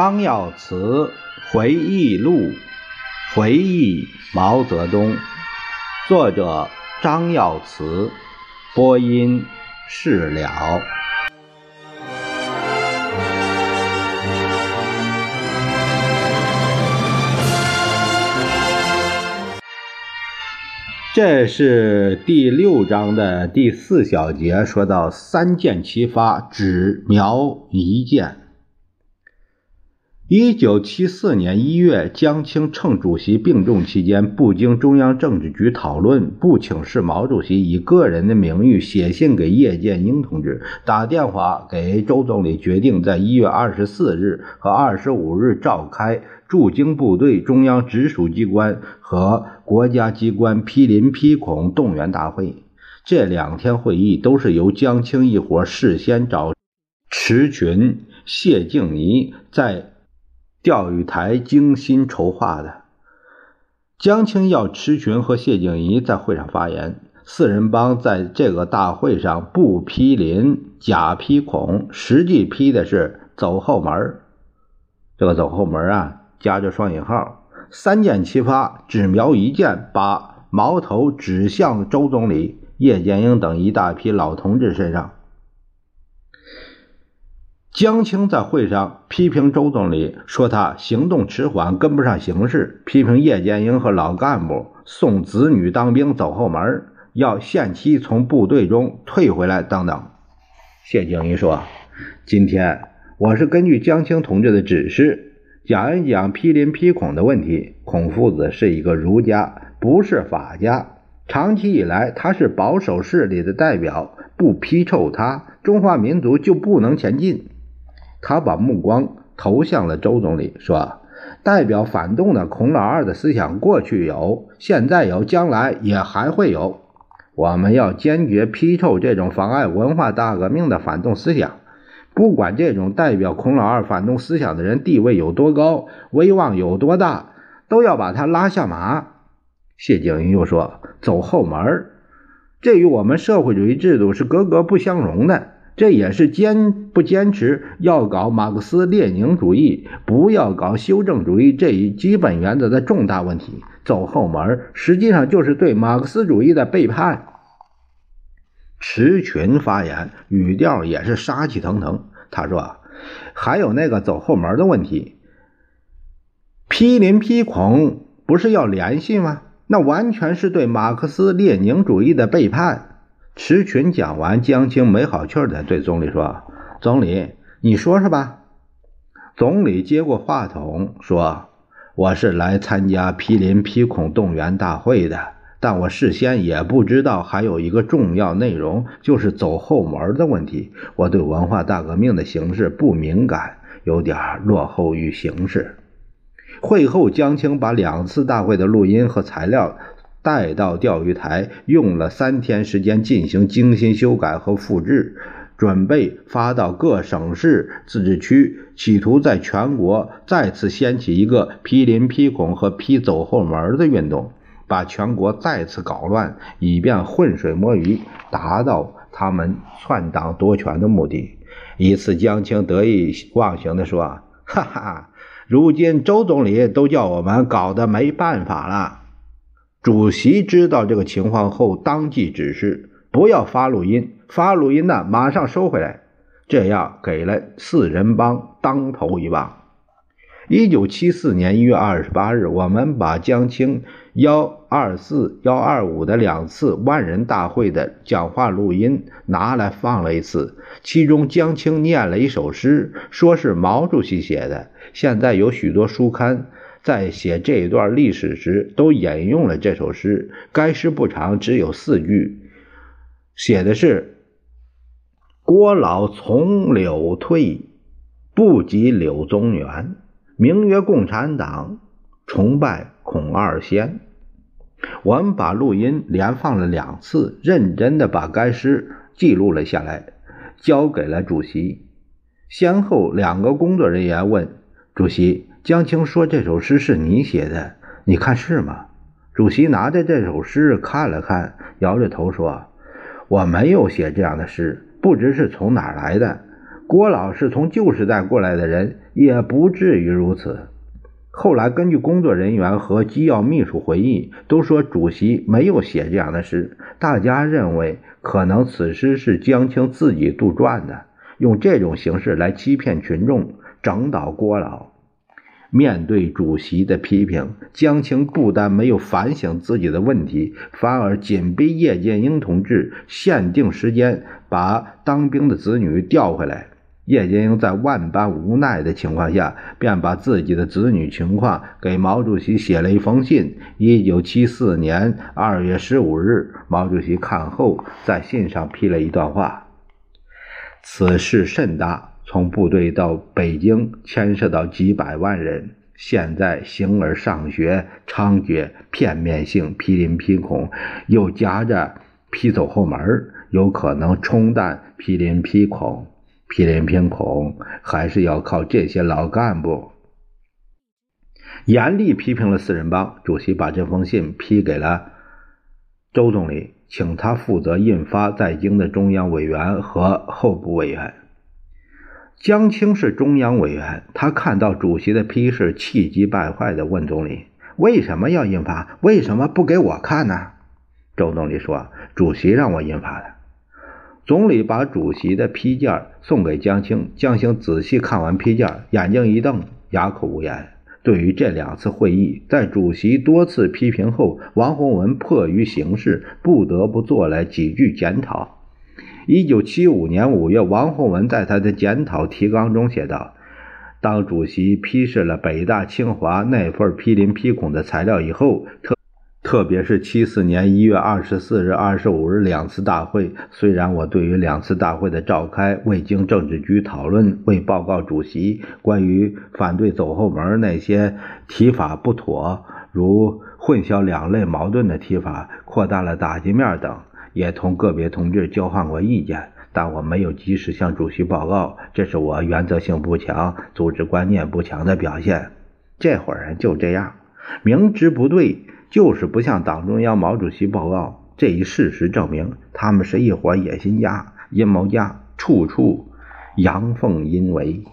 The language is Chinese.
张耀祠回忆录，回忆毛泽东。作者：张耀祠。播音：释了。这是第六章的第四小节，说到三箭齐发，只瞄一箭。一九七四年一月，江青趁主席病重期间，不经中央政治局讨论，不请示毛主席，以个人的名誉写信给叶剑英同志，打电话给周总理，决定在一月二十四日和二十五日召开驻京部队、中央直属机关和国家机关批林批孔动员大会。这两天会议都是由江青一伙事先找池群、谢静怡在。钓鱼台精心筹划的，江青要池群和谢静怡在会上发言。四人帮在这个大会上不批林，假批孔，实际批的是走后门。这个走后门啊，加着双引号，三箭齐发，只瞄一箭，把矛头指向周总理、叶剑英等一大批老同志身上。江青在会上批评周总理，说他行动迟缓，跟不上形势；批评叶剑英和老干部送子女当兵走后门，要限期从部队中退回来等等。谢静怡说：“今天我是根据江青同志的指示，讲一讲批林批孔的问题。孔夫子是一个儒家，不是法家，长期以来他是保守势力的代表，不批臭他，中华民族就不能前进。”他把目光投向了周总理，说：“代表反动的孔老二的思想，过去有，现在有，将来也还会有。我们要坚决批臭这种妨碍文化大革命的反动思想。不管这种代表孔老二反动思想的人地位有多高，威望有多大，都要把他拉下马。”谢景云又说：“走后门，这与我们社会主义制度是格格不相容的。”这也是坚不坚持要搞马克思列宁主义，不要搞修正主义这一基本原则的重大问题。走后门，实际上就是对马克思主义的背叛。池群发言，语调也是杀气腾腾。他说：“还有那个走后门的问题，批林批孔不是要联系吗？那完全是对马克思列宁主义的背叛。”池群讲完，江青没好气儿的对总理说：“总理，你说说吧。”总理接过话筒说：“我是来参加批林批孔动员大会的，但我事先也不知道还有一个重要内容，就是走后门的问题。我对文化大革命的形势不敏感，有点落后于形势。”会后，江青把两次大会的录音和材料。带到钓鱼台，用了三天时间进行精心修改和复制，准备发到各省市自治区，企图在全国再次掀起一个批林批孔和批走后门的运动，把全国再次搞乱，以便浑水摸鱼，达到他们篡党夺权的目的。一次，江青得意忘形地说：“哈哈，如今周总理都叫我们搞得没办法了。”主席知道这个情况后，当即指示不要发录音，发录音的马上收回来。这样给了四人帮当头一棒。一九七四年一月二十八日，我们把江青幺二四、幺二五的两次万人大会的讲话录音拿来放了一次，其中江青念了一首诗，说是毛主席写的。现在有许多书刊。在写这一段历史时，都引用了这首诗。该诗不长，只有四句，写的是：“郭老从柳退，不及柳宗元。名曰共产党，崇拜孔二先。”我们把录音连放了两次，认真的把该诗记录了下来，交给了主席。先后两个工作人员问主席。江青说：“这首诗是你写的，你看是吗？”主席拿着这首诗看了看，摇着头说：“我没有写这样的诗，不知是从哪儿来的。郭老是从旧时代过来的人，也不至于如此。后来根据工作人员和机要秘书回忆，都说主席没有写这样的诗。大家认为，可能此诗是江青自己杜撰的，用这种形式来欺骗群众，整倒郭老。面对主席的批评，江青不但没有反省自己的问题，反而紧逼叶剑英同志限定时间把当兵的子女调回来。叶剑英在万般无奈的情况下，便把自己的子女情况给毛主席写了一封信。一九七四年二月十五日，毛主席看后，在信上批了一段话：“此事甚大。”从部队到北京，牵涉到几百万人。现在形而上学猖獗，片面性、批林批孔，又夹着批走后门，有可能冲淡批林批孔。批林批孔还是要靠这些老干部。严厉批评了四人帮。主席把这封信批给了周总理，请他负责印发在京的中央委员和候补委员。江青是中央委员，他看到主席的批示，气急败坏地问总理：“为什么要印发？为什么不给我看呢？”周总理说：“主席让我印发的。”总理把主席的批件送给江青，江青仔细看完批件，眼睛一瞪，哑口无言。对于这两次会议，在主席多次批评后，王洪文迫于形势，不得不做了几句检讨。一九七五年五月，王洪文在他的检讨提纲中写道：“当主席批示了北大、清华那份批林批孔的材料以后，特特别是七四年一月二十四日、二十五日两次大会，虽然我对于两次大会的召开未经政治局讨论，未报告主席关于反对走后门那些提法不妥，如混淆两类矛盾的提法，扩大了打击面等。”也同个别同志交换过意见，但我没有及时向主席报告，这是我原则性不强、组织观念不强的表现。这伙人就这样，明知不对，就是不向党中央、毛主席报告。这一事实证明，他们是一伙野心家、阴谋家，处处阳奉阴违。